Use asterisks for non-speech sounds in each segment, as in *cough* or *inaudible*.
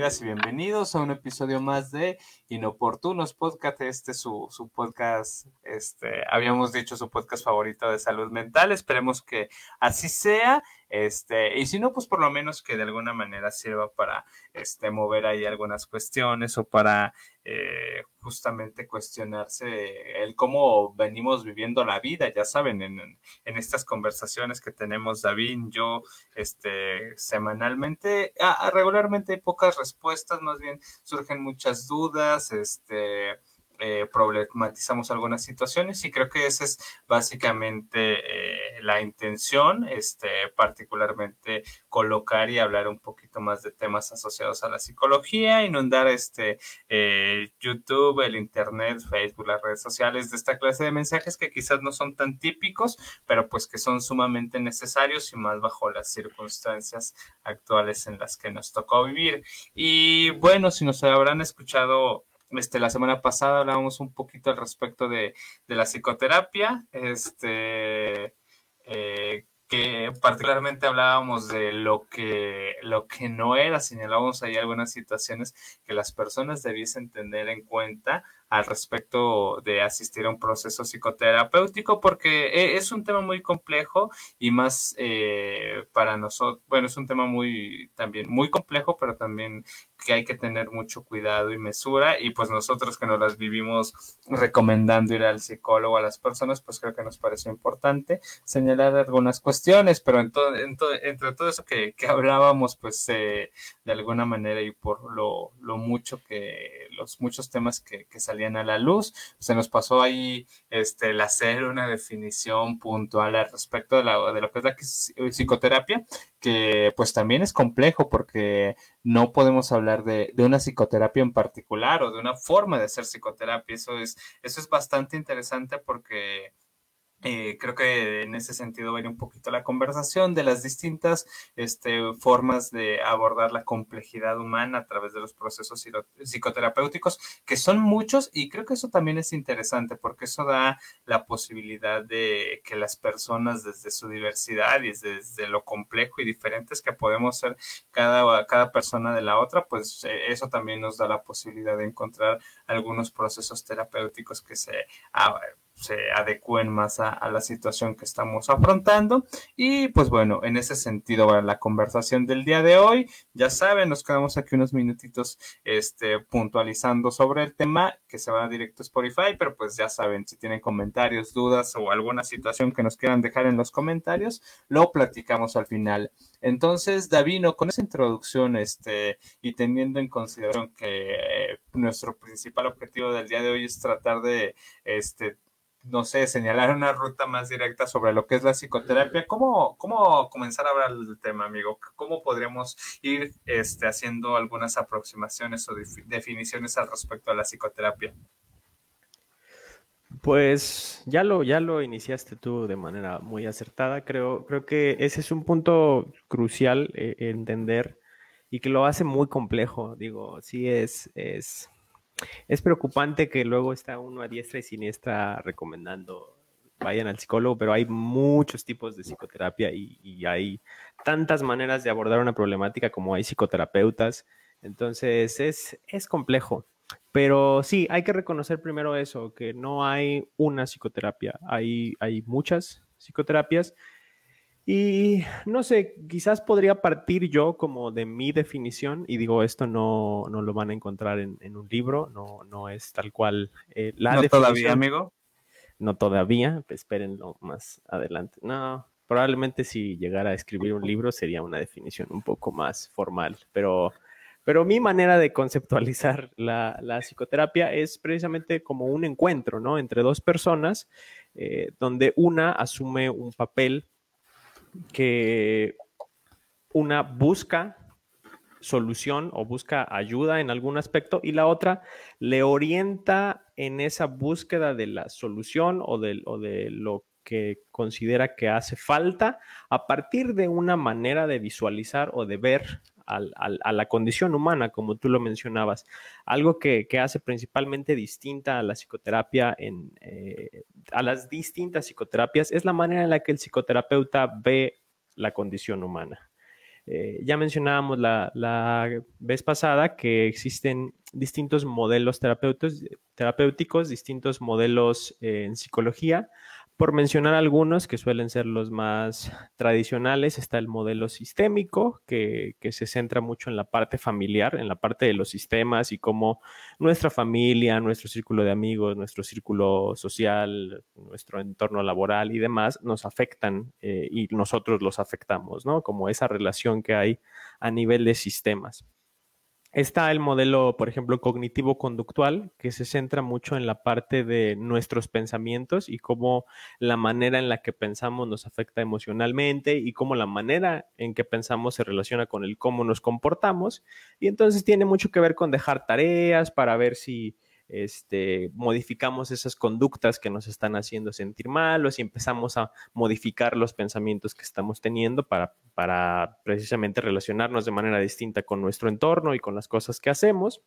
y bienvenidos a un episodio más de Inoportunos Podcast. Este es su, su podcast, este, habíamos dicho su podcast favorito de salud mental. Esperemos que así sea. Este, y si no, pues por lo menos que de alguna manera sirva para este, mover ahí algunas cuestiones o para eh, justamente cuestionarse el cómo venimos viviendo la vida, ya saben, en, en estas conversaciones que tenemos David, yo, este, semanalmente, regularmente hay pocas respuestas, más bien surgen muchas dudas, este, eh, problematizamos algunas situaciones y creo que esa es básicamente eh, la intención, este, particularmente colocar y hablar un poquito más de temas asociados a la psicología, inundar este eh, YouTube, el Internet, Facebook, las redes sociales de esta clase de mensajes que quizás no son tan típicos, pero pues que son sumamente necesarios y más bajo las circunstancias actuales en las que nos tocó vivir. Y bueno, si nos habrán escuchado este, la semana pasada hablábamos un poquito al respecto de, de la psicoterapia, este, eh, que particularmente hablábamos de lo que, lo que no era, señalábamos ahí algunas situaciones que las personas debiesen tener en cuenta al respecto de asistir a un proceso psicoterapéutico, porque e, es un tema muy complejo y más eh, para nosotros, bueno, es un tema muy también muy complejo, pero también que hay que tener mucho cuidado y mesura y pues nosotros que nos las vivimos recomendando ir al psicólogo a las personas, pues creo que nos pareció importante señalar algunas cuestiones, pero en todo, entre todo eso que, hablábamos, pues eh, de alguna manera y por lo, mucho que, los muchos temas que, salían a la luz, se nos pasó ahí este, el hacer una definición puntual al respecto de, la, de lo que psicoterapia, que pues también es complejo porque no podemos hablar de, de, una psicoterapia en particular o de una forma de hacer psicoterapia. Eso es, eso es bastante interesante porque eh, creo que en ese sentido va un poquito la conversación de las distintas este, formas de abordar la complejidad humana a través de los procesos psicoterapéuticos, que son muchos y creo que eso también es interesante porque eso da la posibilidad de que las personas desde su diversidad y desde, lo complejo y diferentes que podemos ser cada, cada persona de la otra, pues eh, eso también nos da la posibilidad de encontrar algunos procesos terapéuticos que se... Ah, se adecúen más a, la situación que estamos afrontando. Y pues bueno, en ese sentido, la conversación del día de hoy, ya saben, nos quedamos aquí unos minutitos este, puntualizando sobre el tema que se va directo a Spotify, pero pues ya saben, si tienen comentarios, dudas o alguna situación que nos quieran dejar en los comentarios, lo platicamos al final. Entonces, Davino, con esa introducción este, y teniendo en consideración que eh, nuestro principal objetivo del día de hoy es tratar de este, no sé, señalar una ruta más directa sobre lo que es la psicoterapia, ¿cómo, cómo comenzar a hablar del tema, amigo? ¿Cómo podríamos ir este, haciendo algunas aproximaciones o definiciones al respecto a la psicoterapia? Pues ya lo, ya lo iniciaste tú de manera muy acertada. Creo, creo que ese es un punto crucial eh, entender y que lo hace muy complejo. Digo, sí es, es es preocupante que luego está uno a diestra y siniestra recomendando vayan al psicólogo, pero hay muchos tipos de psicoterapia y, hay tantas maneras de abordar una problemática como hay psicoterapeutas. Entonces es, es complejo. Pero sí, hay que reconocer primero eso, que no hay una psicoterapia, hay, hay muchas psicoterapias y no sé, quizás podría partir yo como de mi definición, y digo, esto no, no lo van a encontrar en, un libro, no, no es tal cual eh, la ¿No todavía, amigo? No todavía, espérenlo más adelante. No, probablemente si llegara a escribir un libro sería una definición un poco más formal, pero, pero mi manera de conceptualizar la, la psicoterapia es precisamente como un encuentro, ¿no? Entre dos personas, eh, donde una asume un papel que una busca solución o busca ayuda en algún aspecto y la otra le orienta en esa búsqueda de la solución o de, de lo que considera que hace falta a partir de una manera de visualizar o de ver a la condición humana, como tú lo mencionabas. Algo que, hace principalmente distinta a la psicoterapia, eh, a las distintas psicoterapias, es la manera en la que el psicoterapeuta ve la condición humana. Eh, ya mencionábamos la, la, vez pasada que existen distintos modelos terapéuticos, distintos modelos eh, en psicología. Por mencionar algunos que suelen ser los más tradicionales, está el modelo sistémico, que, se centra mucho en la parte familiar, en la parte de los sistemas y cómo nuestra familia, nuestro círculo de amigos, nuestro círculo social, nuestro entorno laboral y demás nos afectan eh, y nosotros los afectamos, ¿no? Como esa relación que hay a nivel de sistemas. Está el modelo, por ejemplo, cognitivo-conductual, que se centra mucho en la parte de nuestros pensamientos y cómo la manera en la que pensamos nos afecta emocionalmente y cómo la manera en que pensamos se relaciona con el cómo nos comportamos. Y entonces tiene mucho que ver con dejar tareas para ver si este, modificamos esas conductas que nos están haciendo sentir mal o si empezamos a modificar los pensamientos que estamos teniendo para, precisamente relacionarnos de manera distinta con nuestro entorno y con las cosas que hacemos.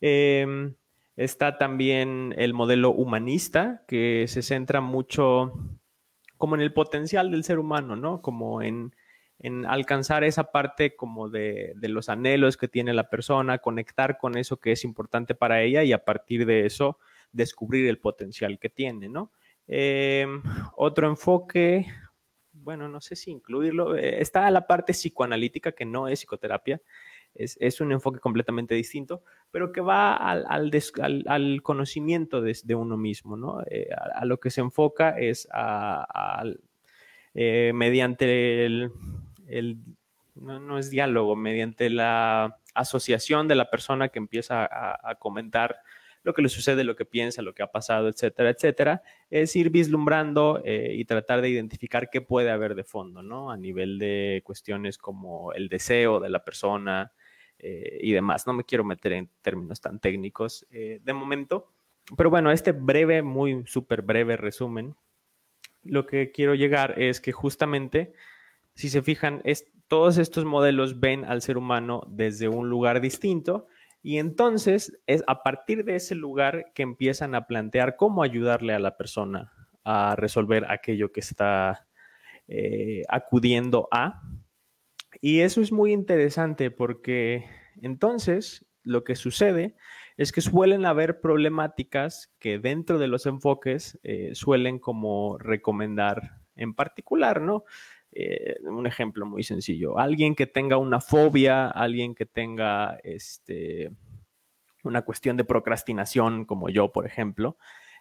Em, está también el modelo humanista, que se centra mucho como en el potencial del ser humano, ¿no? Como en en alcanzar esa parte como de, los anhelos que tiene la persona, conectar con eso que es importante para ella y a partir de eso descubrir el potencial que tiene, ¿no? Em, otro enfoque, bueno, no sé si incluirlo, eh, está la parte psicoanalítica que no es psicoterapia, es, un enfoque completamente distinto, pero que va al, al, conocimiento de, uno mismo, ¿no? Eh, a, lo que se enfoca es a, eh, mediante el, no, es diálogo, mediante la asociación de la persona que empieza a, comentar lo que le sucede, lo que piensa, lo que ha pasado, etcétera, etcétera, es ir vislumbrando eh, y tratar de identificar qué puede haber de fondo, ¿no? A nivel de cuestiones como el deseo de la persona eh, y demás. No me quiero meter en términos tan técnicos eh, de momento, pero bueno, este breve, muy súper breve resumen, lo que quiero llegar es que justamente si se fijan, todos estos modelos ven al ser humano desde un lugar distinto y entonces es a partir de ese lugar que empiezan a plantear cómo ayudarle a la persona a resolver aquello que está eh, acudiendo a. Y eso es muy interesante porque entonces lo que sucede es que suelen haber problemáticas que dentro de los enfoques eh, suelen como recomendar en particular, ¿no? Eh, un ejemplo muy sencillo, alguien que tenga una fobia, alguien que tenga este, una cuestión de procrastinación, como yo, por ejemplo,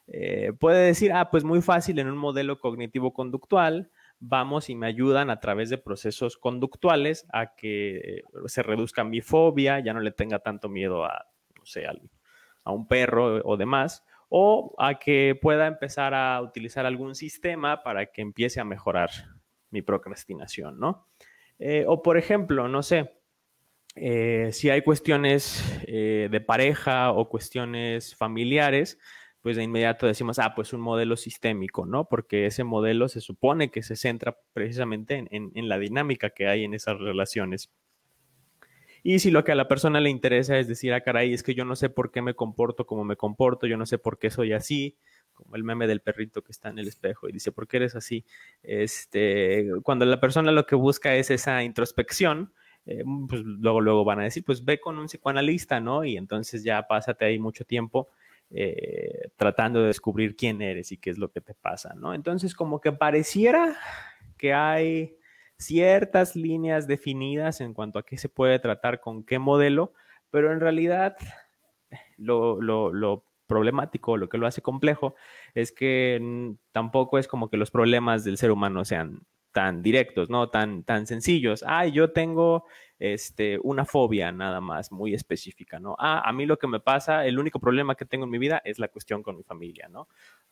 eh, puede decir, ah, pues muy fácil en un modelo cognitivo-conductual, vamos y me ayudan a través de procesos conductuales a que se reduzca mi fobia, ya no le tenga tanto miedo a, no sé, a un perro o demás, o a que pueda empezar a utilizar algún sistema para que empiece a mejorar mi procrastinación, ¿no? Eh, o por ejemplo, no sé, eh, si hay cuestiones eh, de pareja o cuestiones familiares, pues de inmediato decimos, ah, pues un modelo sistémico, ¿no? Porque ese modelo se supone que se centra precisamente en, la dinámica que hay en esas relaciones. Y si lo que a la persona le interesa es decir, ah, caray, es que yo no sé por qué me comporto como me comporto, yo no sé por qué soy así, como el meme del perrito que está en el espejo y dice, ¿por qué eres así? Este, cuando la persona lo que busca es esa introspección, eh, pues luego, luego van a decir, pues ve con un psicoanalista, ¿no? Y entonces ya pásate ahí mucho tiempo eh, tratando de descubrir quién eres y qué es lo que te pasa, ¿no? Entonces, como que pareciera que hay ciertas líneas definidas en cuanto a qué se puede tratar con qué modelo, pero en realidad lo, lo, lo problemático, lo que lo hace complejo, es que tampoco es como que los problemas del ser humano sean tan directos, ¿no? Tan, tan sencillos. Ah, yo tengo este, una fobia nada más, muy específica, ¿no? Ah, a mí lo que me pasa, el único problema que tengo en mi vida es la cuestión con mi familia, ¿no?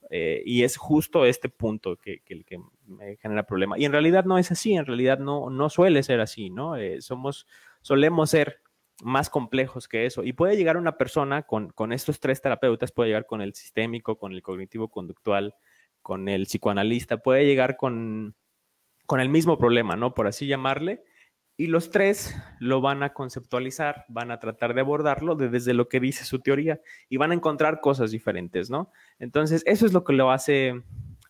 Eh, y es justo este punto que, que, que, me genera problema. Y en realidad no es así, en realidad no, no suele ser así, ¿no? Eh, somos, solemos ser más complejos que eso. Y puede llegar una persona con, estos tres terapeutas, puede llegar con el sistémico, con el cognitivo conductual, con el psicoanalista, puede llegar con, con el mismo problema, ¿no? Por así llamarle. Y los tres lo van a conceptualizar, van a tratar de abordarlo desde lo que dice su teoría y van a encontrar cosas diferentes, ¿no? Entonces, eso es lo que lo hace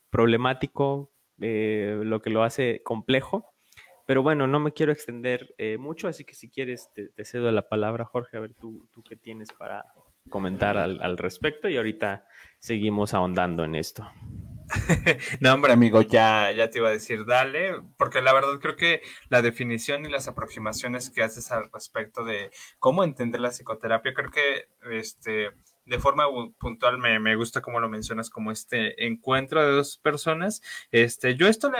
problemático, eh, lo que lo hace complejo pero bueno, no me quiero extender eh, mucho, así que si quieres te, cedo la palabra, Jorge, a ver tú, tú qué tienes para comentar al, al respecto y ahorita seguimos ahondando en esto. *laughs* no, hombre, amigo, ya, ya te iba a decir, dale, porque la verdad creo que la definición y las aproximaciones que haces al respecto de cómo entender la psicoterapia, creo que este, de forma puntual me, me, gusta como lo mencionas, como este encuentro de dos personas. Este, yo esto le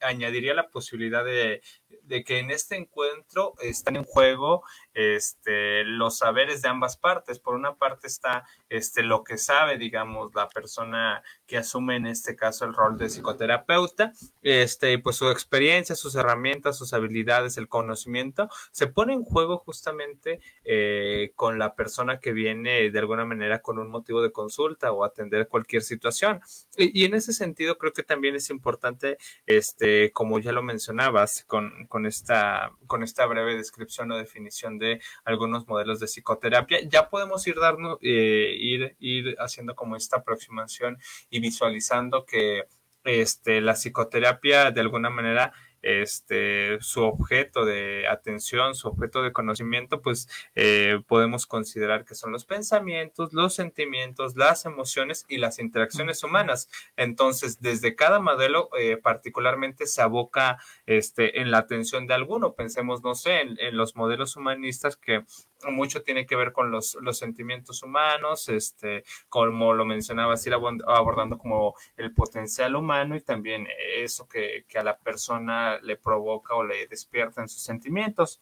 añadiría la posibilidad de, de que en este encuentro están en juego este, los saberes de ambas partes. Por una parte está este, lo que sabe, digamos, la persona que asume en este caso el rol de psicoterapeuta, este, pues su experiencia, sus herramientas, sus habilidades, el conocimiento, se pone en juego justamente eh, con la persona que viene de alguna manera con un motivo de consulta o atender cualquier situación. Y, en ese sentido creo que también es importante, este, como ya lo mencionabas, con, con, esta, con esta breve descripción o definición de algunos modelos de psicoterapia, ya podemos ir, darnos, eh, ir, ir haciendo como esta aproximación y visualizando que este, la psicoterapia de alguna manera este, su objeto de atención, su objeto de conocimiento, pues eh, podemos considerar que son los pensamientos, los sentimientos, las emociones y las interacciones humanas. Entonces, desde cada modelo eh, particularmente se aboca este, en la atención de alguno. Pensemos, no sé, en los modelos humanistas que mucho tiene que ver con los, los sentimientos humanos, este, como lo mencionabas, ir abordando como el potencial humano y también eso que, que a la persona le provoca o le despierta en sus sentimientos.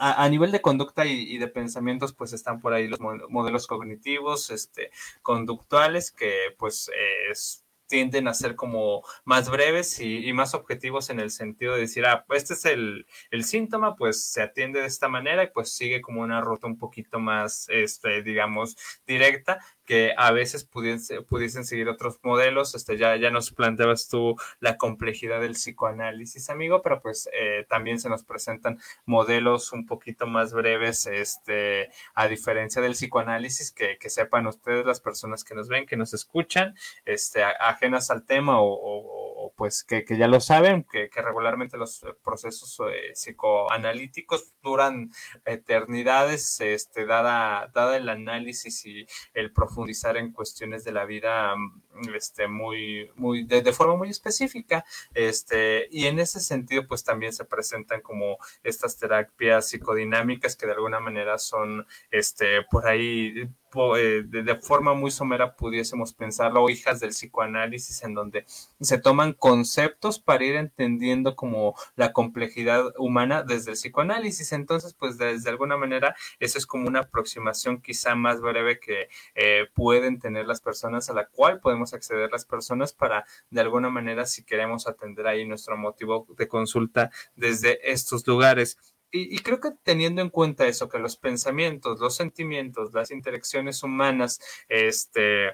A, nivel de conducta y, de pensamientos, pues están por ahí los modelos cognitivos, este, conductuales, que pues es tienden a ser como más breves y, más objetivos en el sentido de decir, ah, pues este es el, el, síntoma, pues se atiende de esta manera y pues sigue como una ruta un poquito más, este, digamos, directa, que a veces pudiesen, pudiesen seguir otros modelos. Este, ya, ya nos planteabas tú la complejidad del psicoanálisis, amigo, pero pues eh, también se nos presentan modelos un poquito más breves, este, a diferencia del psicoanálisis, que, que sepan ustedes, las personas que nos ven, que nos escuchan, este, ajenas al tema o, pues que, que, ya lo saben, que, regularmente los procesos eh, psicoanalíticos duran eternidades, este, dada, dada el análisis y el profundizar en cuestiones de la vida mm, este, muy, muy, de, forma muy específica. Este, y en ese sentido, pues también se presentan como estas terapias psicodinámicas que de alguna manera son, este, por ahí eh, de, forma muy somera pudiésemos pensarlo, hijas del psicoanálisis, en donde se toman conceptos para ir entendiendo como la complejidad humana desde el psicoanálisis. Entonces, pues desde alguna manera, eso es como una aproximación quizá más breve que eh, pueden tener las personas, a la cual podemos acceder las personas para, de alguna manera, si queremos atender ahí nuestro motivo de consulta desde estos lugares y, creo que teniendo en cuenta eso, que los pensamientos, los sentimientos, las interacciones humanas, este,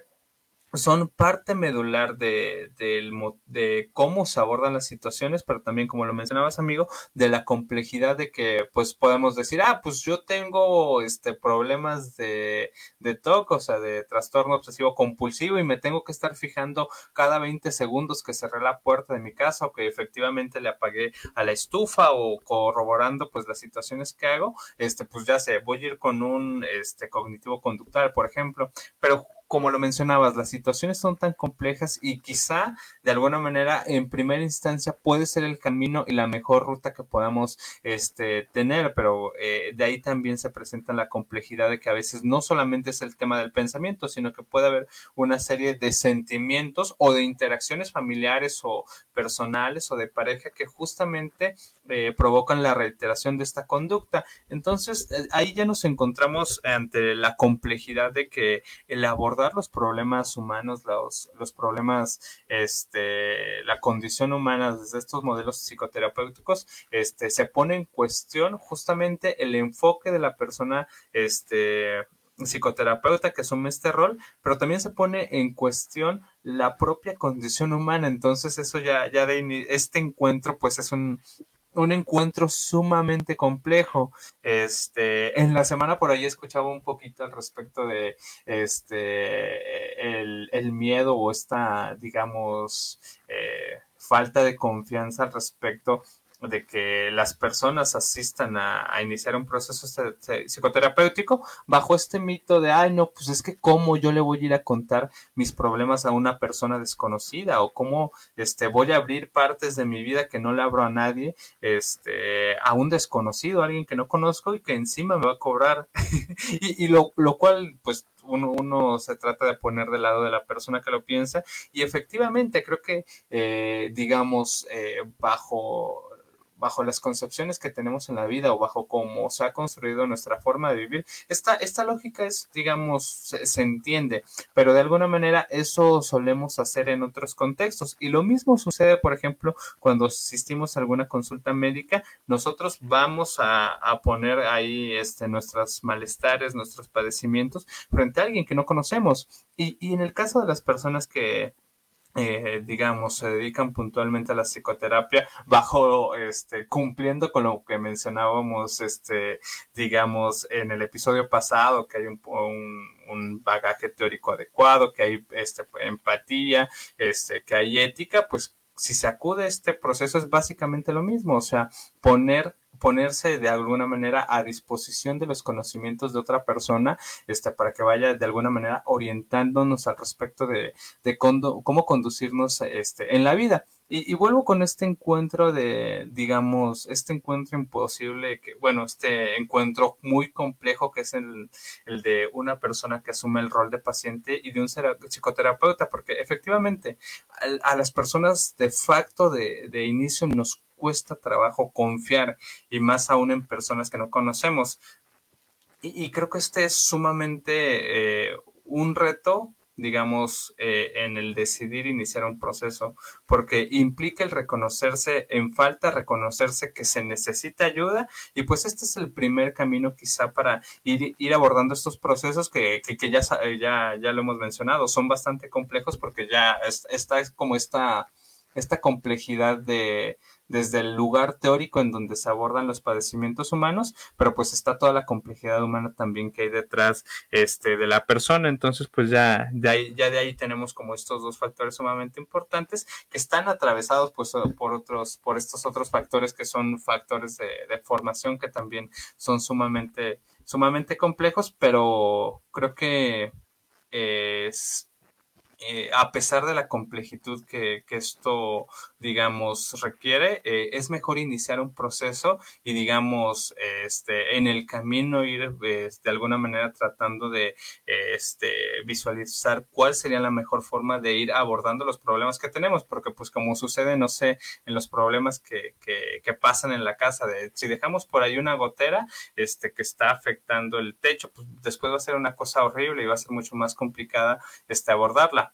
son parte medular de, de, cómo se abordan las situaciones, pero también, como lo mencionabas, amigo, de la complejidad de que, pues, podemos decir, ah, pues yo tengo este, problemas de, de TOC, o sea, de trastorno obsesivo compulsivo, y me tengo que estar fijando cada 20 segundos que cerré la puerta de mi casa o que efectivamente le apagué a la estufa o corroborando, pues, las situaciones que hago, este, pues ya sé, voy a ir con un este, cognitivo conductual, por ejemplo, pero como lo mencionabas, las situaciones son tan complejas y quizá de alguna manera en primera instancia puede ser el camino y la mejor ruta que podamos este, tener, pero eh, de ahí también se presenta la complejidad de que a veces no solamente es el tema del pensamiento, sino que puede haber una serie de sentimientos o de interacciones familiares o personales o de pareja que justamente eh, provocan la reiteración de esta conducta. Entonces, eh, ahí ya nos encontramos ante la complejidad de que el abordar los problemas humanos, los, los problemas, este, la condición humana desde estos modelos psicoterapéuticos, este, se pone en cuestión justamente el enfoque de la persona, este, psicoterapeuta que asume este rol, pero también se pone en cuestión la propia condición humana. Entonces, eso ya, ya de este encuentro, pues es un, un encuentro sumamente complejo. Este, en la semana por ahí escuchaba un poquito al respecto de este el, el miedo o esta, digamos, eh, falta de confianza al respecto de que las personas asistan a, iniciar un proceso psicoterapéutico bajo este mito de, ay, no, pues es que cómo yo le voy a ir a contar mis problemas a una persona desconocida o cómo este, voy a abrir partes de mi vida que no le abro a nadie, este, a un desconocido, a alguien que no conozco y que encima me va a cobrar. *laughs* y, lo, lo cual, pues uno, uno, se trata de poner del lado de la persona que lo piensa y efectivamente creo que, eh, digamos, eh, bajo bajo las concepciones que tenemos en la vida o bajo cómo se ha construido nuestra forma de vivir. Esta, esta lógica es, digamos, se, entiende, pero de alguna manera eso solemos hacer en otros contextos. Y lo mismo sucede, por ejemplo, cuando asistimos a alguna consulta médica, nosotros vamos a, poner ahí este, nuestros malestares, nuestros padecimientos frente a alguien que no conocemos. Y, y en el caso de las personas que, eh, digamos, se dedican puntualmente a la psicoterapia bajo, este, cumpliendo con lo que mencionábamos, este, digamos, en el episodio pasado, que hay un, un, bagaje teórico adecuado, que hay este, empatía, este, que hay ética, pues si se acude a este proceso es básicamente lo mismo, o sea, poner ponerse de alguna manera a disposición de los conocimientos de otra persona, este, para que vaya de alguna manera orientándonos al respecto de, de cómo conducirnos este, en la vida. Y, vuelvo con este encuentro de, digamos, este encuentro imposible, que, bueno, este encuentro muy complejo que es el, el de una persona que asume el rol de paciente y de un psicoterapeuta, porque efectivamente a, a las personas de facto de, de inicio nos cuesta trabajo confiar y más aún en personas que no conocemos. Y, creo que este es sumamente eh, un reto digamos, eh, en el decidir iniciar un proceso, porque implica el reconocerse en falta, reconocerse que se necesita ayuda, y pues este es el primer camino quizá para ir, ir abordando estos procesos que, que, ya, ya, ya lo hemos mencionado, son bastante complejos porque ya está como esta, esta complejidad de, desde el lugar teórico en donde se abordan los padecimientos humanos, pero pues está toda la complejidad humana también que hay detrás este, de la persona. Entonces, pues ya de ahí, ya de ahí tenemos como estos dos factores sumamente importantes que están atravesados pues por otros, por estos otros factores que son factores de, formación que también son sumamente, sumamente complejos, pero creo que es eh, a pesar de la complejitud que, esto, digamos, requiere, eh, es mejor iniciar un proceso y, digamos, este, en el camino ir de alguna manera tratando de este, visualizar cuál sería la mejor forma de ir abordando los problemas que tenemos, porque pues como sucede, no sé, en los problemas que, que, pasan en la casa, de si dejamos por ahí una gotera este, que está afectando el techo, pues después va a ser una cosa horrible y va a ser mucho más complicada este, abordarla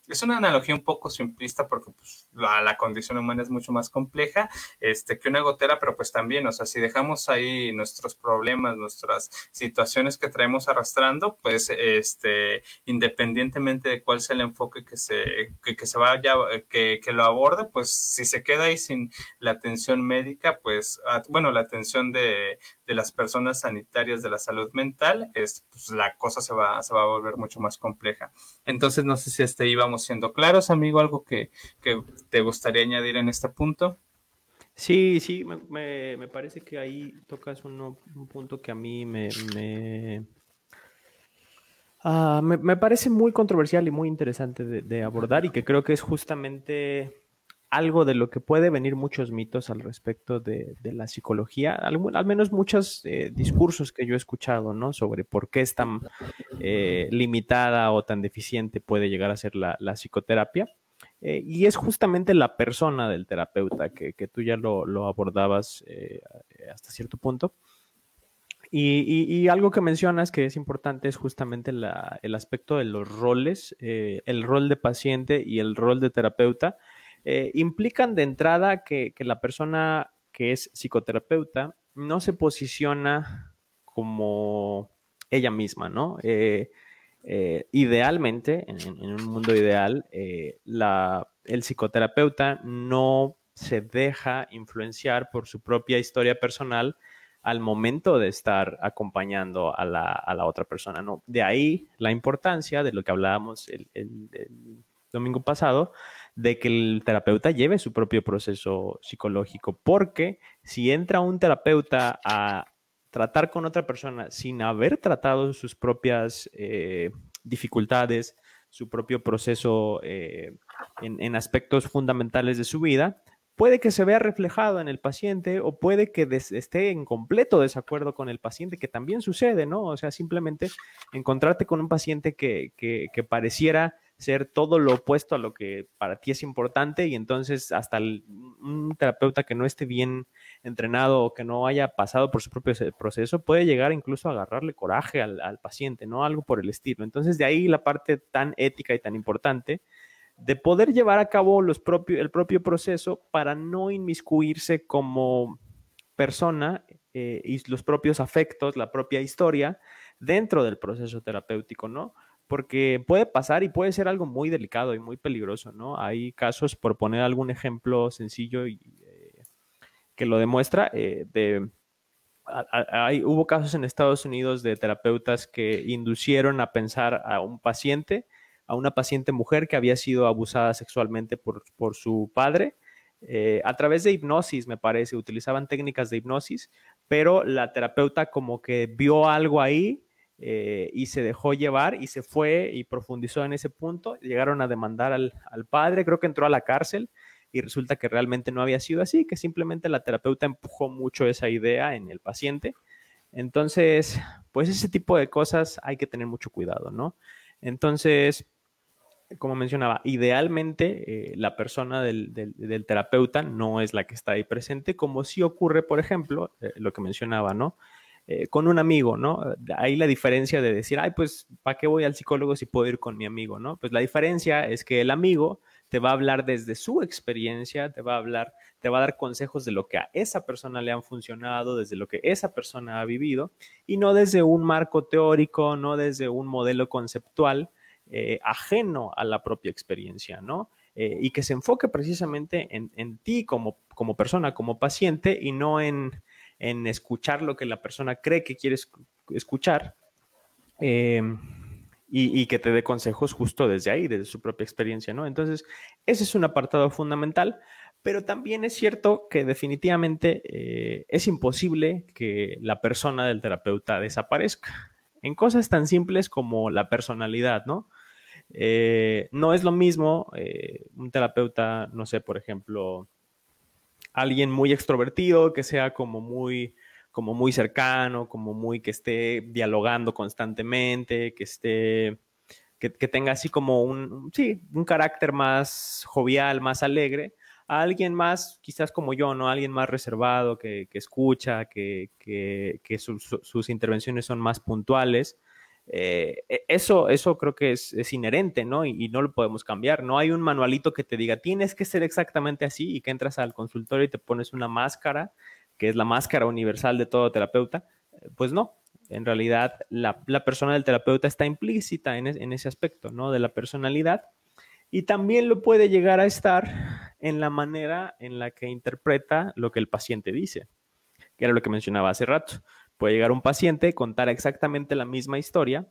es una analogía un poco simplista porque pues, la, condición humana es mucho más compleja este, que una gotera, pero pues también, o sea, si dejamos ahí nuestros problemas, nuestras situaciones que traemos arrastrando, pues este, independientemente de cuál sea el enfoque que se, que, se vaya, que, que, lo aborde, pues si se queda ahí sin la atención médica, pues, bueno, la atención de, de las personas sanitarias de la salud mental, es, pues, la cosa se va, se va a volver mucho más compleja. Entonces, no sé si este íbamos siendo claros, amigo, algo que, te gustaría añadir en este punto. Sí, sí, me, me, parece que ahí tocas un punto que a mí me, ah, me, me, parece muy controversial y muy interesante de, abordar y que creo que es justamente algo de lo que puede venir muchos mitos al respecto de, la psicología, al, menos muchos eh, discursos que yo he escuchado, ¿no? Sobre por qué es tan eh, limitada o tan deficiente puede llegar a ser la, psicoterapia. Eh, y es justamente la persona del terapeuta, que, tú ya lo, abordabas hasta cierto punto. Y, algo que mencionas que es importante es justamente el aspecto de los roles, el rol de paciente y el rol de terapeuta, eh, implican de entrada que, la persona que es psicoterapeuta no se posiciona como ella misma, ¿no? Eh, eh, idealmente, en, un mundo ideal, el psicoterapeuta no se deja influenciar por su propia historia personal al momento de estar acompañando a la, otra persona, ¿no? De ahí la importancia de lo que hablábamos el domingo pasado, de que el terapeuta lleve su propio proceso psicológico, porque si entra un terapeuta a tratar con otra persona sin haber tratado sus propias eh, dificultades, su propio proceso eh, en, aspectos fundamentales de su vida, puede que se vea reflejado en el paciente o puede que esté en completo desacuerdo con el paciente, que también sucede, ¿no? O sea, simplemente encontrarte con un paciente que, que pareciera ser todo lo opuesto a lo que para ti es importante y entonces hasta un terapeuta que no esté bien entrenado o que no haya pasado por su propio proceso puede llegar incluso a agarrarle coraje al, paciente, ¿no? Algo por el estilo. Entonces de ahí la parte tan ética y tan importante de poder llevar a cabo los el propio proceso para no inmiscuirse como persona eh, y los propios afectos, la propia historia dentro del proceso terapéutico, ¿no? Porque puede pasar y puede ser algo muy delicado y muy peligroso, ¿no? Hay casos, por poner algún ejemplo sencillo y, eh, que lo demuestra, eh, hay, hubo casos en Estados Unidos de terapeutas que inducieron a pensar a un paciente, a una paciente mujer que había sido abusada sexualmente por, por su padre, eh, a través de hipnosis, me parece, utilizaban técnicas de hipnosis, pero la terapeuta como que vio algo ahí eh, y se dejó llevar y se fue y profundizó en ese punto. Llegaron a demandar al, padre, creo que entró a la cárcel y resulta que realmente no había sido así, que simplemente la terapeuta empujó mucho esa idea en el paciente. Entonces, pues ese tipo de cosas hay que tener mucho cuidado, ¿no? Entonces, como mencionaba, idealmente eh, la persona del, terapeuta no es la que está ahí presente, como si ocurre, por ejemplo, eh, lo que mencionaba, ¿no? Eh, con un amigo, ¿no? Ahí la diferencia de decir, ay, pues, ¿para qué voy al psicólogo si puedo ir con mi amigo, ¿no? Pues la diferencia es que el amigo te va a hablar desde su experiencia, te va a hablar, te va a dar consejos de lo que a esa persona le han funcionado, desde lo que esa persona ha vivido, y no desde un marco teórico, no desde un modelo conceptual eh, ajeno a la propia experiencia, ¿no? Eh, y que se enfoque precisamente en, ti como persona, como paciente, y no en en escuchar lo que la persona cree que quiere escuchar em, y, que te dé consejos justo desde ahí, desde su propia experiencia, ¿no? Entonces, ese es un apartado fundamental, pero también es cierto que definitivamente eh, es imposible que la persona del terapeuta desaparezca en cosas tan simples como la personalidad, ¿no? Eh, no es lo mismo eh, un terapeuta, no sé, por ejemplo, alguien muy extrovertido, que sea como muy, como muy cercano, como muy que esté dialogando constantemente, que esté, que, tenga así como un, sí, un carácter más jovial, más alegre, a alguien más, quizás como yo, ¿no? Alguien más reservado, que, escucha, que, sus intervenciones son más puntuales. Eh, e, eso, eso creo que es, inherente, ¿no? Y, no lo podemos cambiar. No hay un manualito que te diga, tienes que ser exactamente así y que entras al consultorio y te pones una máscara, que es la máscara universal de todo terapeuta. Eh, pues no, en realidad la, persona del terapeuta está implícita en, en, ese aspecto, ¿no? De la personalidad. Y también lo puede llegar a estar en la manera en la que interpreta lo que el paciente dice, que era lo que mencionaba hace rato. Puede llegar un paciente, contar exactamente la misma historia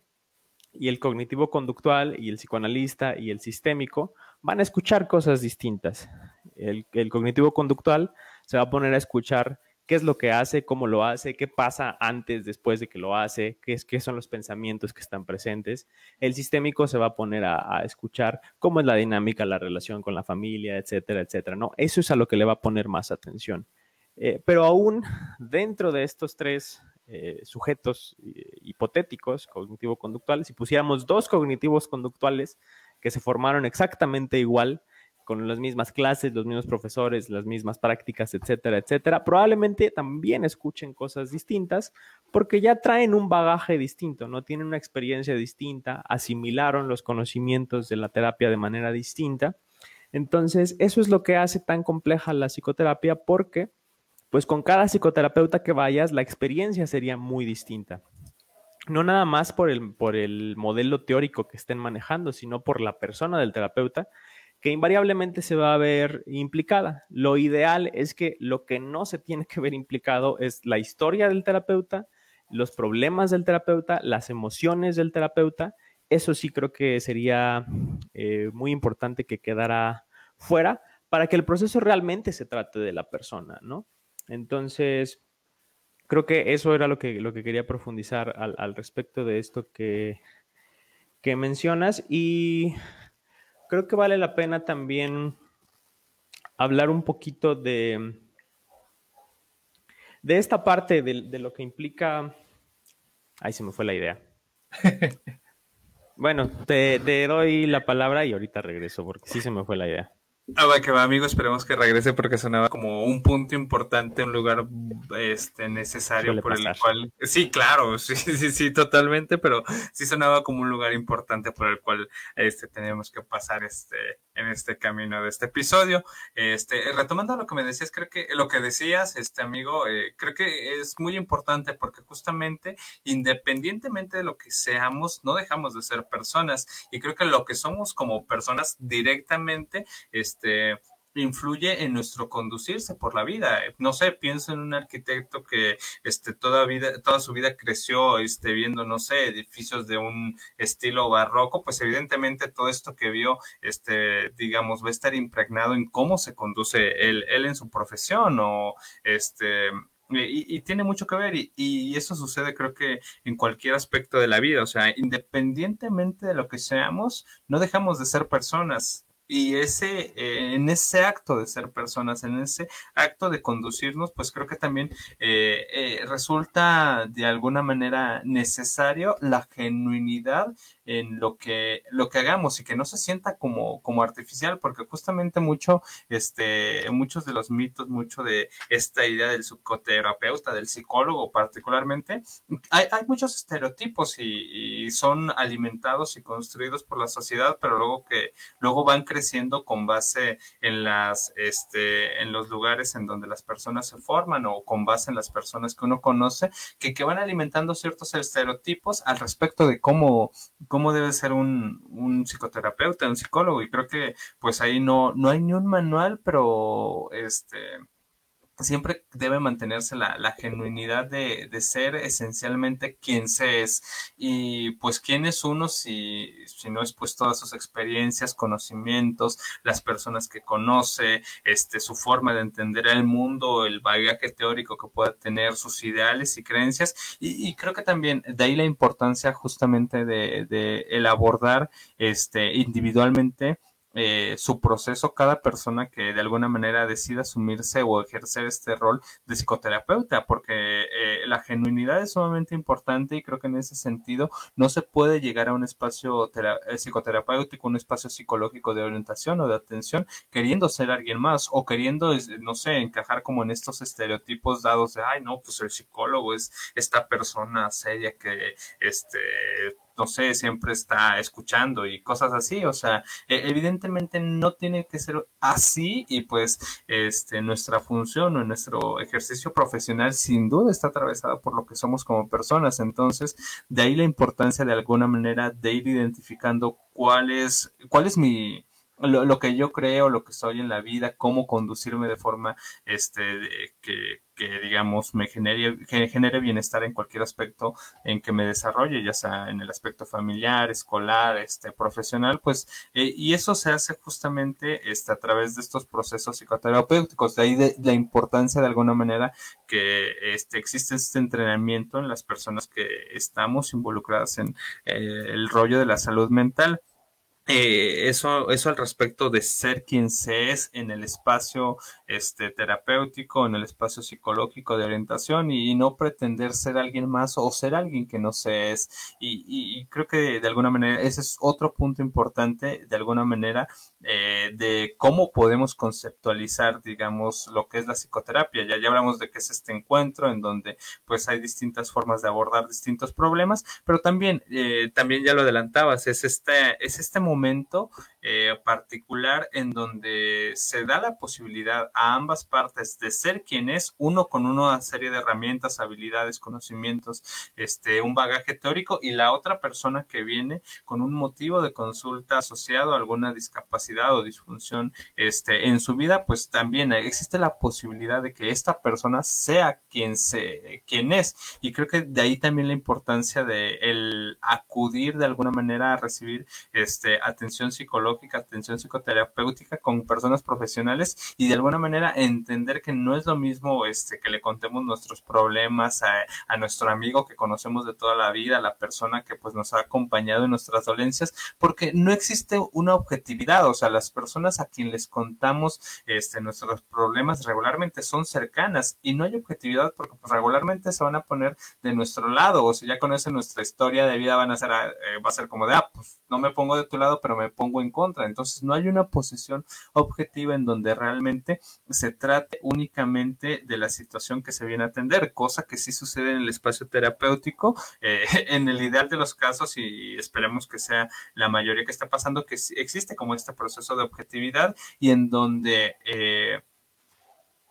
y el cognitivo conductual y el psicoanalista y el sistémico van a escuchar cosas distintas. El, cognitivo conductual se va a poner a escuchar qué es lo que hace, cómo lo hace, qué pasa antes, después de que lo hace, qué, es, qué son los pensamientos que están presentes. El sistémico se va a poner a, escuchar cómo es la dinámica, la relación con la familia, etcétera, etcétera. ¿no? Eso es a lo que le va a poner más atención. Eh, pero aún dentro de estos tres eh, sujetos eh, hipotéticos cognitivo-conductuales, si pusiéramos dos cognitivos conductuales que se formaron exactamente igual, con las mismas clases, los mismos profesores, las mismas prácticas, etcétera, etcétera, probablemente también escuchen cosas distintas porque ya traen un bagaje distinto, no tienen una experiencia distinta, asimilaron los conocimientos de la terapia de manera distinta. Entonces, eso es lo que hace tan compleja la psicoterapia porque pues con cada psicoterapeuta que vayas, la experiencia sería muy distinta. No nada más por el, por el modelo teórico que estén manejando, sino por la persona del terapeuta, que invariablemente se va a ver implicada. Lo ideal es que lo que no se tiene que ver implicado es la historia del terapeuta, los problemas del terapeuta, las emociones del terapeuta. Eso sí creo que sería eh, muy importante que quedara fuera para que el proceso realmente se trate de la persona, ¿no? Entonces, creo que eso era lo que, lo que quería profundizar al, respecto de esto que, que mencionas y creo que vale la pena también hablar un poquito de, de esta parte de, de, lo que implica... Ahí se me fue la idea. *laughs* bueno, te, te, doy la palabra y ahorita regreso porque sí se me fue la idea. Ah, va que va, amigo, esperemos que regrese porque sonaba como un punto importante, un lugar este, necesario por el cual... Sí, claro, *laughs* sí, sí, sí, totalmente, pero sí sonaba como un lugar importante por el cual este, tenemos que pasar este, en este camino de este episodio. Este, retomando lo que me decías, creo que lo que decías, este amigo, eh, creo que es muy importante porque justamente, independientemente de lo que seamos, no dejamos de ser personas y creo que lo que somos como personas directamente, este, este, influye en nuestro conducirse por la vida. No sé, pienso en un arquitecto que este, toda, vida, toda su vida creció este, viendo, no sé, edificios de un estilo barroco, pues evidentemente todo esto que vio, este, digamos, va a estar impregnado en cómo se conduce él, él en su profesión o este... Y, y, tiene mucho que ver y, y, eso sucede creo que en cualquier aspecto de la vida, o sea, independientemente de lo que seamos, no dejamos de ser personas, y ese, eh, en ese acto de ser personas, en ese acto de conducirnos, pues creo que también eh, eh, resulta de alguna manera necesario la genuinidad en lo que, lo que hagamos y que no se sienta como, como artificial, porque justamente mucho, este, muchos de los mitos, mucho de esta idea del psicoterapeuta, del psicólogo particularmente, hay, hay muchos estereotipos y, y, son alimentados y construidos por la sociedad, pero luego que luego van creciendo con base en las, este, en los lugares en donde las personas se forman o con base en las personas que uno conoce, que, que van alimentando ciertos estereotipos al respecto de cómo, cómo debe ser un, un, psicoterapeuta, un psicólogo, y creo que pues ahí no, no hay ni un manual, pero este siempre debe mantenerse la, la genuinidad de, de, ser esencialmente quien se es. Y pues quién es uno si, si no es pues todas sus experiencias, conocimientos, las personas que conoce, este, su forma de entender el mundo, el bagaje teórico que pueda tener, sus ideales y creencias. Y, y creo que también de ahí la importancia justamente de, de el abordar este, individualmente eh, su proceso cada persona que de alguna manera decida asumirse o ejercer este rol de psicoterapeuta, porque eh, la genuinidad es sumamente importante y creo que en ese sentido no se puede llegar a un espacio eh, psicoterapéutico, un espacio psicológico de orientación o de atención queriendo ser alguien más o queriendo, no sé, encajar como en estos estereotipos dados de, ay, no, pues el psicólogo es esta persona seria que, este, no sé, siempre está escuchando y cosas así. O sea, e, evidentemente no tiene que ser así y pues este, nuestra función o nuestro ejercicio profesional sin duda está atravesado por lo que somos como personas. Entonces, de ahí la importancia de alguna manera de ir identificando cuál es, cuál es mi, lo, lo, que yo creo, lo que soy en la vida, cómo conducirme de forma este, de, que, que, digamos, me genere, que genere bienestar en cualquier aspecto en que me desarrolle, ya sea en el aspecto familiar, escolar, este, profesional, pues, eh, y eso se hace justamente este, a través de estos procesos psicoterapéuticos, de ahí de, la importancia de alguna manera que este, existe este entrenamiento en las personas que estamos involucradas en eh, el rollo de la salud mental. Eh, eso, eso al respecto de ser quien se es en el espacio este, terapéutico, en el espacio psicológico de orientación y, no pretender ser alguien más o ser alguien que no se es. Y, creo que de alguna manera ese es otro punto importante, de alguna manera, eh, de cómo podemos conceptualizar, digamos, lo que es la psicoterapia. Ya, ya hablamos de que es este encuentro en donde pues hay distintas formas de abordar distintos problemas, pero también, eh, también ya lo adelantabas, es este, es este momento momento eh, particular en donde se da la posibilidad a ambas partes de ser quien es, uno con una serie de herramientas, habilidades, conocimientos, este, un bagaje teórico y la otra persona que viene con un motivo de consulta asociado a alguna discapacidad o disfunción este, en su vida, pues también existe la posibilidad de que esta persona sea quien, se, quien es. Y creo que de ahí también la importancia de el acudir de alguna manera a recibir este, atención psicológica psicológica, atención psicoterapéutica con personas profesionales y de alguna manera entender que no es lo mismo este, que le contemos nuestros problemas a, a nuestro amigo que conocemos de toda la vida, a la persona que pues nos ha acompañado en nuestras dolencias, porque no existe una objetividad, o sea, las personas a quien les contamos este, nuestros problemas regularmente son cercanas y no hay objetividad porque pues, regularmente se van a poner de nuestro lado, o si ya conocen nuestra historia de vida van a ser, eh, va a ser como de, ah, pues no me pongo de tu lado, pero me pongo en contra. Entonces no hay una posición objetiva en donde realmente se trate únicamente de la situación que se viene a atender, cosa que sí sucede en el espacio terapéutico, eh, *laughs* en el ideal de los casos y esperemos que sea la mayoría que está pasando, que existe como este proceso de objetividad y en donde... Eh,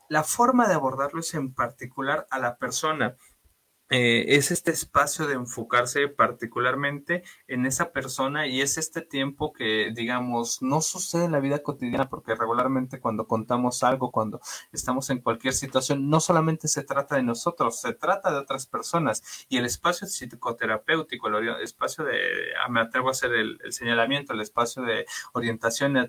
la forma de abordarlo es en particular a la persona. Eh, es este espacio de enfocarse particularmente en esa persona y es este tiempo que, digamos, no sucede en la vida cotidiana porque regularmente cuando contamos algo, cuando estamos en cualquier situación, no solamente se trata de nosotros, se trata de otras personas. Y el espacio psicoterapéutico, el espacio de, ah, me atrevo a hacer el, señalamiento, el espacio de orientación y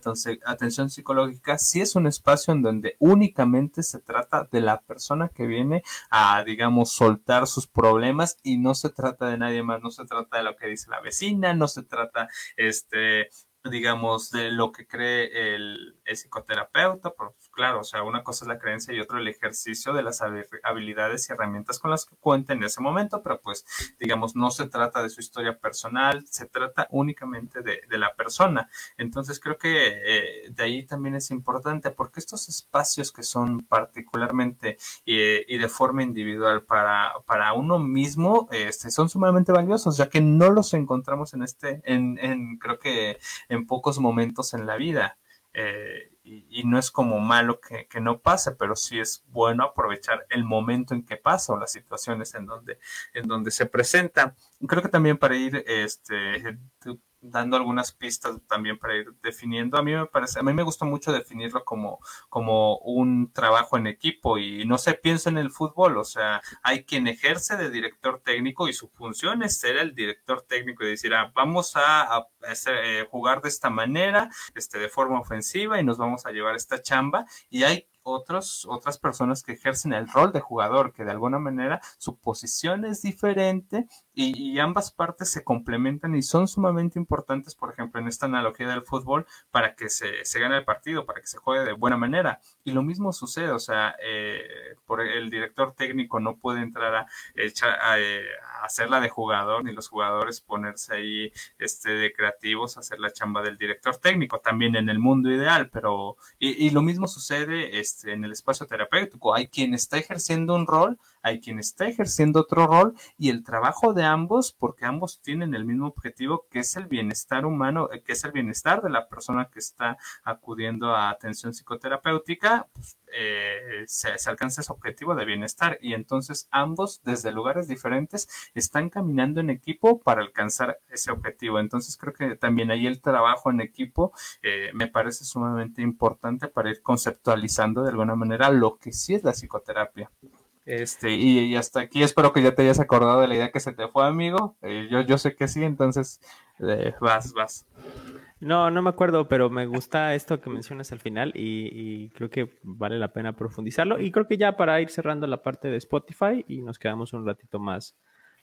atención psicológica, sí es un espacio en donde únicamente se trata de la persona que viene a, digamos, soltar sus problemas y no se trata de nadie más, no se trata de lo que dice la vecina, no se trata este digamos, de lo que cree el, psicoterapeuta, pues claro, o sea, una cosa es la creencia y otro el ejercicio de las habilidades y herramientas con las que cuenta en ese momento, pero pues, digamos, no se trata de su historia personal, se trata únicamente de, la persona. Entonces, creo que eh, de ahí también es importante, porque estos espacios que son particularmente y, de forma individual para, para uno mismo, este, son sumamente valiosos, ya que no los encontramos en este, en, en creo que en pocos momentos en la vida. Eh, y, no es como malo que, que, no pase, pero sí es bueno aprovechar el momento en que pasa o las situaciones en donde, en donde se presenta. Creo que también para ir este, dando algunas pistas también para ir definiendo. A mí me parece, a mí me gusta mucho definirlo como, como un trabajo en equipo y no sé, pienso en el fútbol, o sea, hay quien ejerce de director técnico y su función es ser el director técnico y decir, ah, vamos a, eh, jugar de esta manera, este, de forma ofensiva y nos vamos a llevar esta chamba y hay otros, otras personas que ejercen el rol de jugador, que de alguna manera su posición es diferente y, ambas partes se complementan y son sumamente importantes, por ejemplo, en esta analogía del fútbol, para que se, se gane el partido, para que se juegue de buena manera. Y lo mismo sucede, o sea, eh, por el director técnico no puede entrar a, a, eh, hacerla de jugador, ni los jugadores ponerse ahí este, de creativos, hacer la chamba del director técnico, también en el mundo ideal, pero, y, y lo mismo sucede este, en el espacio terapéutico. Hay quien está ejerciendo un rol, hay quien está ejerciendo otro rol y el trabajo de ambos, porque ambos tienen el mismo objetivo, que es el bienestar humano, eh, que es el bienestar de la persona que está acudiendo a atención psicoterapéutica, pues, eh, se, alcanza ese objetivo de bienestar y entonces ambos desde lugares diferentes están caminando en equipo para alcanzar ese objetivo. Entonces creo que también ahí el trabajo en equipo eh, me parece sumamente importante para ir conceptualizando de alguna manera lo que sí es la psicoterapia. Este, y, hasta aquí espero que ya te hayas acordado de la idea que se te fue, amigo. Eh, yo, yo sé que sí, entonces eh, vas, vas. No, no me acuerdo, pero me gusta esto que mencionas al final y, creo que vale la pena profundizarlo. Y creo que ya para ir cerrando la parte de Spotify y nos quedamos un ratito más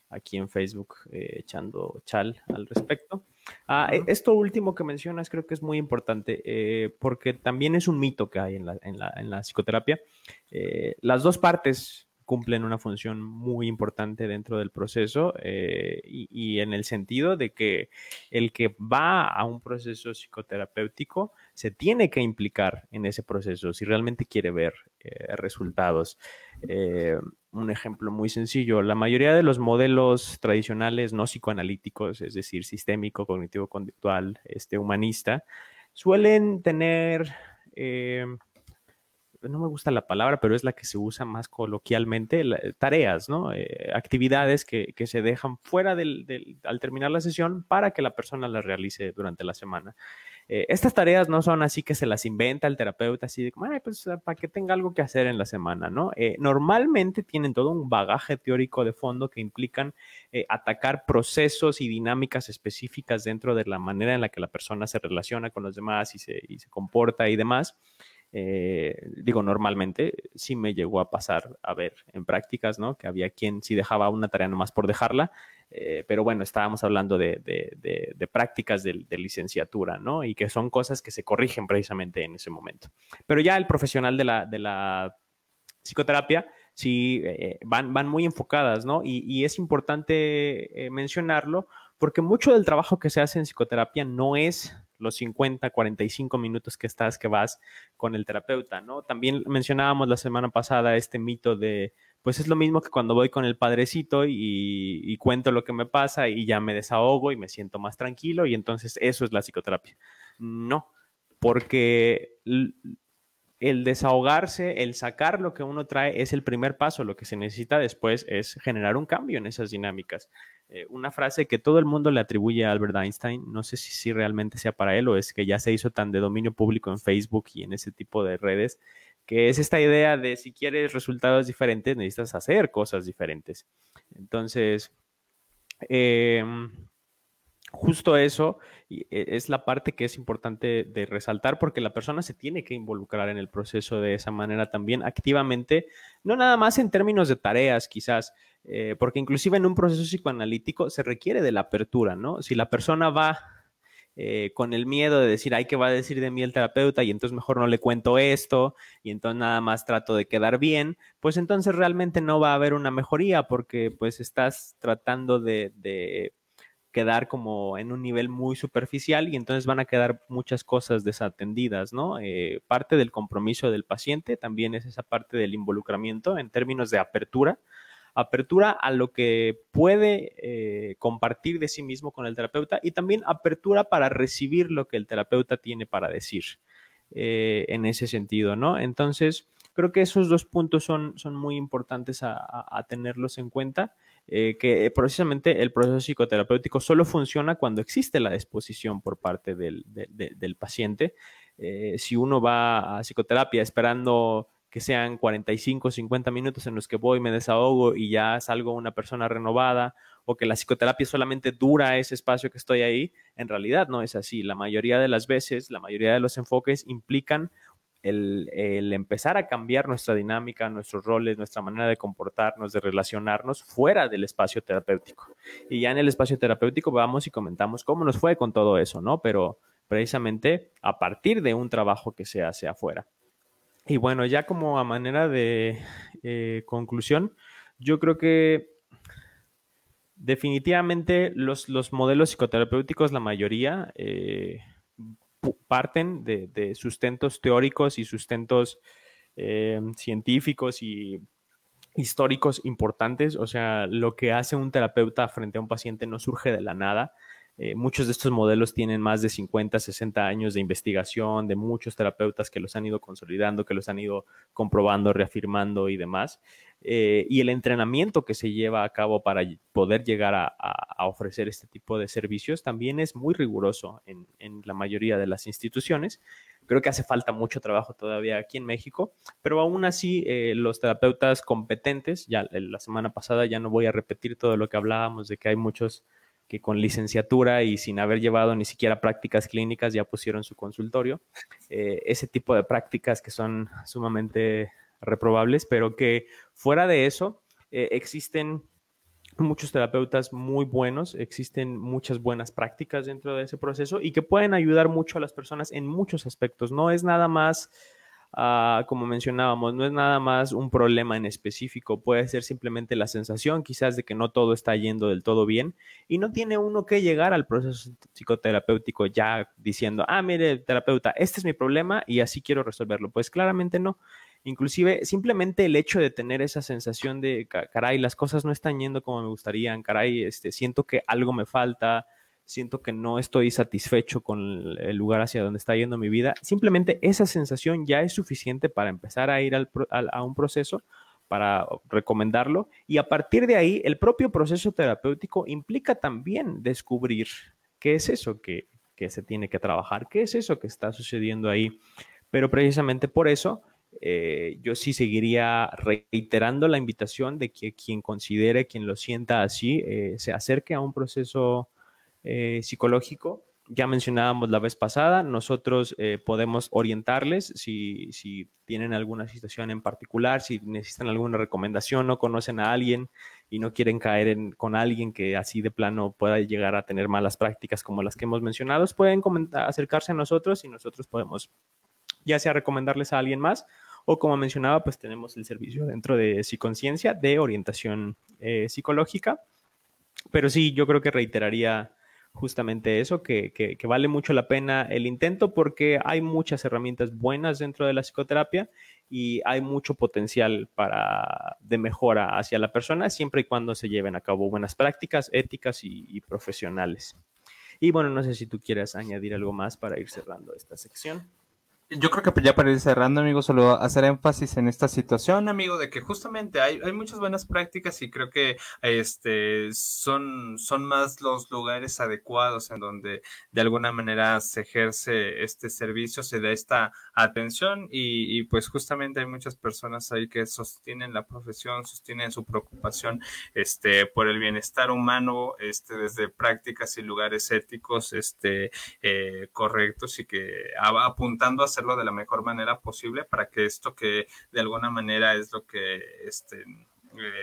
aquí en Facebook eh, echando chal al respecto. Ah, esto último que mencionas creo que es muy importante porque también es un mito que hay en la, en la, en la psicoterapia. las dos partes cumplen una función muy importante dentro del proceso eh, y, en el sentido de que el que va a un proceso psicoterapéutico se tiene que implicar en ese proceso si realmente quiere ver eh, resultados. Eh, un ejemplo muy sencillo, la mayoría de los modelos tradicionales no psicoanalíticos, es decir, sistémico, cognitivo-conductual, este, humanista, suelen tener no me gusta la palabra, pero es la que se usa más coloquialmente, tareas, ¿no? Eh, actividades que, se dejan fuera del, al terminar la sesión para que la persona las realice durante la semana. Eh, estas tareas no son así que se las inventa el terapeuta, así de, Ay, pues para que tenga algo que hacer en la semana, ¿no? Eh, normalmente tienen todo un bagaje teórico de fondo que implican eh, atacar procesos y dinámicas específicas dentro de la manera en la que la persona se relaciona con los demás y se, y se comporta y demás. Eh, digo, normalmente sí me llegó a pasar a ver en prácticas, ¿no? Que había quien sí dejaba una tarea nomás por dejarla, eh, pero bueno, estábamos hablando de, prácticas de, licenciatura, ¿no? Y que son cosas que se corrigen precisamente en ese momento. Pero ya el profesional de la, psicoterapia sí eh, van, van muy enfocadas, ¿no? Y, es importante mencionarlo porque mucho del trabajo que se hace en psicoterapia no es los 50, 45 minutos que estás, que vas con el terapeuta, ¿no? También mencionábamos la semana pasada este mito de, pues es lo mismo que cuando voy con el padrecito y, cuento lo que me pasa y ya me desahogo y me siento más tranquilo y entonces eso es la psicoterapia. No, porque el desahogarse, el sacar lo que uno trae es el primer paso. Lo que se necesita después es generar un cambio en esas dinámicas. Eh, una frase que todo el mundo le atribuye a Albert Einstein, no sé si, si, realmente sea para él o es que ya se hizo tan de dominio público en Facebook y en ese tipo de redes, que es esta idea de si quieres resultados diferentes, necesitas hacer cosas diferentes. Entonces, eh, justo eso e, es la parte que es importante de resaltar porque la persona se tiene que involucrar en el proceso de esa manera también activamente, no nada más en términos de tareas quizás, eh, porque inclusive en un proceso psicoanalítico se requiere de la apertura, ¿no? Si la persona va eh, con el miedo de decir, ay, ¿qué va a decir de mí el terapeuta? Y entonces mejor no le cuento esto, y entonces nada más trato de quedar bien, pues entonces realmente no va a haber una mejoría porque pues estás tratando de quedar como en un nivel muy superficial y entonces van a quedar muchas cosas desatendidas, ¿no? Eh, parte del compromiso del paciente también es esa parte del involucramiento en términos de apertura, apertura a lo que puede eh, compartir de sí mismo con el terapeuta y también apertura para recibir lo que el terapeuta tiene para decir eh, en ese sentido, ¿no? Entonces, creo que esos dos puntos son, son muy importantes a tenerlos en cuenta. Eh, que precisamente el proceso psicoterapéutico solo funciona cuando existe la disposición por parte del, paciente. Eh, si uno va a psicoterapia esperando que sean 45, 50 minutos en los que voy, me desahogo y ya salgo una persona renovada, o que la psicoterapia solamente dura ese espacio que estoy ahí, en realidad no es así. La mayoría de las veces, la mayoría de los enfoques implican el, empezar a cambiar nuestra dinámica, nuestros roles, nuestra manera de comportarnos, de relacionarnos fuera del espacio terapéutico. Y ya en el espacio terapéutico vamos y comentamos cómo nos fue con todo eso, ¿no? Pero precisamente a partir de un trabajo que se hace afuera. Y bueno, ya como a manera de eh, conclusión, yo creo que definitivamente los, los modelos psicoterapéuticos, la mayoría, eh, parten de, sustentos teóricos y sustentos eh, científicos y históricos importantes. O sea, lo que hace un terapeuta frente a un paciente no surge de la nada. Eh, muchos de estos modelos tienen más de 50, 60 años de investigación, de muchos terapeutas que los han ido consolidando, que los han ido comprobando, reafirmando y demás. Eh, y el entrenamiento que se lleva a cabo para poder llegar a, ofrecer este tipo de servicios también es muy riguroso en, la mayoría de las instituciones. Creo que hace falta mucho trabajo todavía aquí en México, pero aún así eh, los terapeutas competentes, ya la semana pasada ya no voy a repetir todo lo que hablábamos de que hay muchos que con licenciatura y sin haber llevado ni siquiera prácticas clínicas ya pusieron su consultorio. Eh, ese tipo de prácticas que son sumamente reprobables, pero que fuera de eso eh, existen muchos terapeutas muy buenos, existen muchas buenas prácticas dentro de ese proceso y que pueden ayudar mucho a las personas en muchos aspectos. No es nada más Ah, como mencionábamos, no es nada más un problema en específico, puede ser simplemente la sensación quizás de que no todo está yendo del todo bien y no tiene uno que llegar al proceso psicoterapéutico ya diciendo, ah, mire, terapeuta, este es mi problema y así quiero resolverlo. Pues claramente no. Inclusive simplemente el hecho de tener esa sensación de, caray, las cosas no están yendo como me gustarían, caray, este, siento que algo me falta, siento que no estoy satisfecho con el lugar hacia donde está yendo mi vida, simplemente esa sensación ya es suficiente para empezar a ir a un proceso, para recomendarlo, y a partir de ahí el propio proceso terapéutico implica también descubrir qué es eso que, que se tiene que trabajar. ¿Qué es eso que está sucediendo ahí? Pero precisamente por eso eh, yo sí seguiría reiterando la invitación de que quien considere, quien lo sienta así, eh, se acerque a un proceso eh, psicológico. Ya mencionábamos la vez pasada, nosotros podemos orientarles si, si, tienen alguna situación en particular, si necesitan alguna recomendación, no conocen a alguien y no quieren caer en, con alguien que así de plano pueda llegar a tener malas prácticas como las que hemos mencionado, pueden acercarse a nosotros y nosotros podemos ya sea recomendarles a alguien más o como mencionaba, pues tenemos el servicio dentro de Psiconciencia de orientación eh, psicológica. Pero sí, yo creo que reiteraría justamente eso, que, que, vale mucho la pena el intento porque hay muchas herramientas buenas dentro de la psicoterapia y hay mucho potencial para, de mejora hacia la persona siempre y cuando se lleven a cabo buenas prácticas éticas y, y profesionales. Y bueno, no sé si tú quieras añadir algo más para ir cerrando esta sección. Yo creo que ya para ir cerrando, amigo, solo hacer énfasis en esta situación, amigo, de que justamente hay, hay muchas buenas prácticas y creo que este son, son más los lugares adecuados en donde de alguna manera se ejerce este servicio, se da esta atención y, y pues justamente hay muchas personas ahí que sostienen la profesión, sostienen su preocupación este, por el bienestar humano, este, desde prácticas y lugares éticos este, eh, correctos y que apuntando a hacerlo de la mejor manera posible para que esto que de alguna manera es lo que este,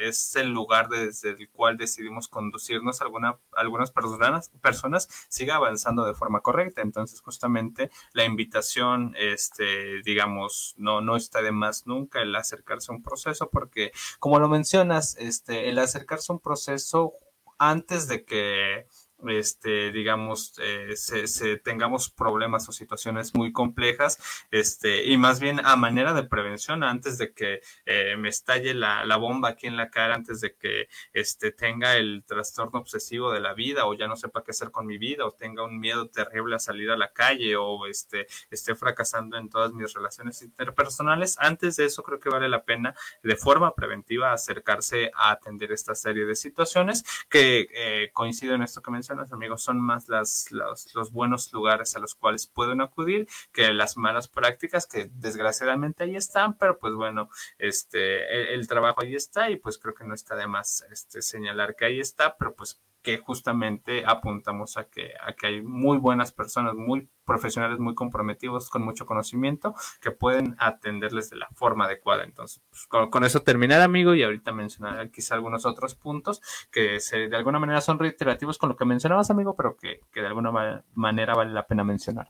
es el lugar desde el cual decidimos conducirnos alguna, algunas personas, personas siga avanzando de forma correcta. Entonces, justamente la invitación, este, digamos, no, no está de más nunca el acercarse a un proceso, porque como lo mencionas, este, el acercarse a un proceso antes de que este, digamos, eh, se, tengamos problemas o situaciones muy complejas, este, y más bien a manera de prevención, antes de que eh, me estalle la, bomba aquí en la cara, antes de que este, tenga el trastorno obsesivo de la vida, o ya no sepa qué hacer con mi vida, o tenga un miedo terrible a salir a la calle, o este, esté fracasando en todas mis relaciones interpersonales, antes de eso creo que vale la pena de forma preventiva acercarse a atender esta serie de situaciones que eh, coincido en esto que mencioné amigos, son más las, los, buenos lugares a los cuales pueden acudir que las malas prácticas que desgraciadamente ahí están, pero pues bueno, este, el, trabajo ahí está y pues creo que no está de más este, señalar que ahí está, pero pues que justamente apuntamos a que, hay muy buenas personas, muy profesionales, muy comprometidos, con mucho conocimiento, que pueden atenderles de la forma adecuada. Entonces, pues, con, eso terminar, amigo, y ahorita mencionar quizá algunos otros puntos que de alguna manera son reiterativos con lo que mencionabas, amigo, pero que de alguna manera vale la pena mencionar.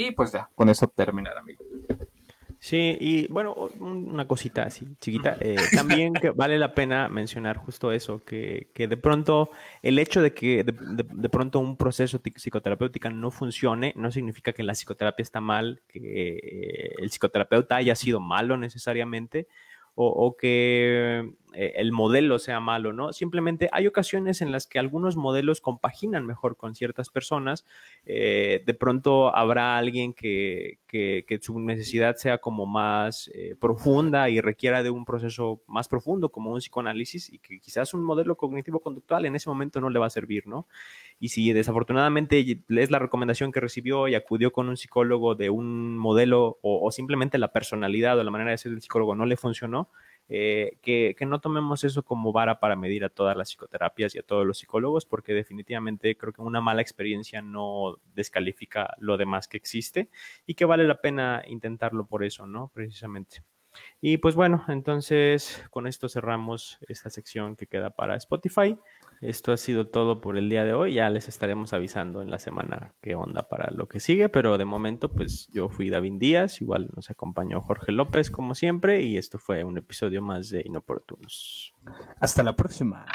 Y pues ya, con eso terminar, amigo. Sí, y bueno, una cosita así, chiquita. Eh, *laughs* también que vale la pena mencionar justo eso, que, que de pronto el hecho de que de, de, pronto un proceso psicoterapéutico no funcione no significa que la psicoterapia está mal, que eh, el psicoterapeuta haya sido malo necesariamente, o, que eh, el modelo sea malo, ¿no? Simplemente hay ocasiones en las que algunos modelos compaginan mejor con ciertas personas. Eh, de pronto habrá alguien que, que, su necesidad sea como más eh, profunda y requiera de un proceso más profundo, como un psicoanálisis, y que quizás un modelo cognitivo-conductual en ese momento no le va a servir, ¿no? Y si desafortunadamente es la recomendación que recibió y acudió con un psicólogo de un modelo o, simplemente la personalidad o la manera de ser del psicólogo no le funcionó, eh, que, que, no tomemos eso como vara para medir a todas las psicoterapias y a todos los psicólogos, porque definitivamente creo que una mala experiencia no descalifica lo demás que existe y que vale la pena intentarlo por eso, ¿no? Precisamente. Y pues bueno, entonces con esto cerramos esta sección que queda para Spotify. Esto ha sido todo por el día de hoy. Ya les estaremos avisando en la semana qué onda para lo que sigue, pero de momento, pues yo fui David Díaz, igual nos acompañó Jorge López como siempre, y esto fue un episodio más de Inoportunos. Hasta la próxima.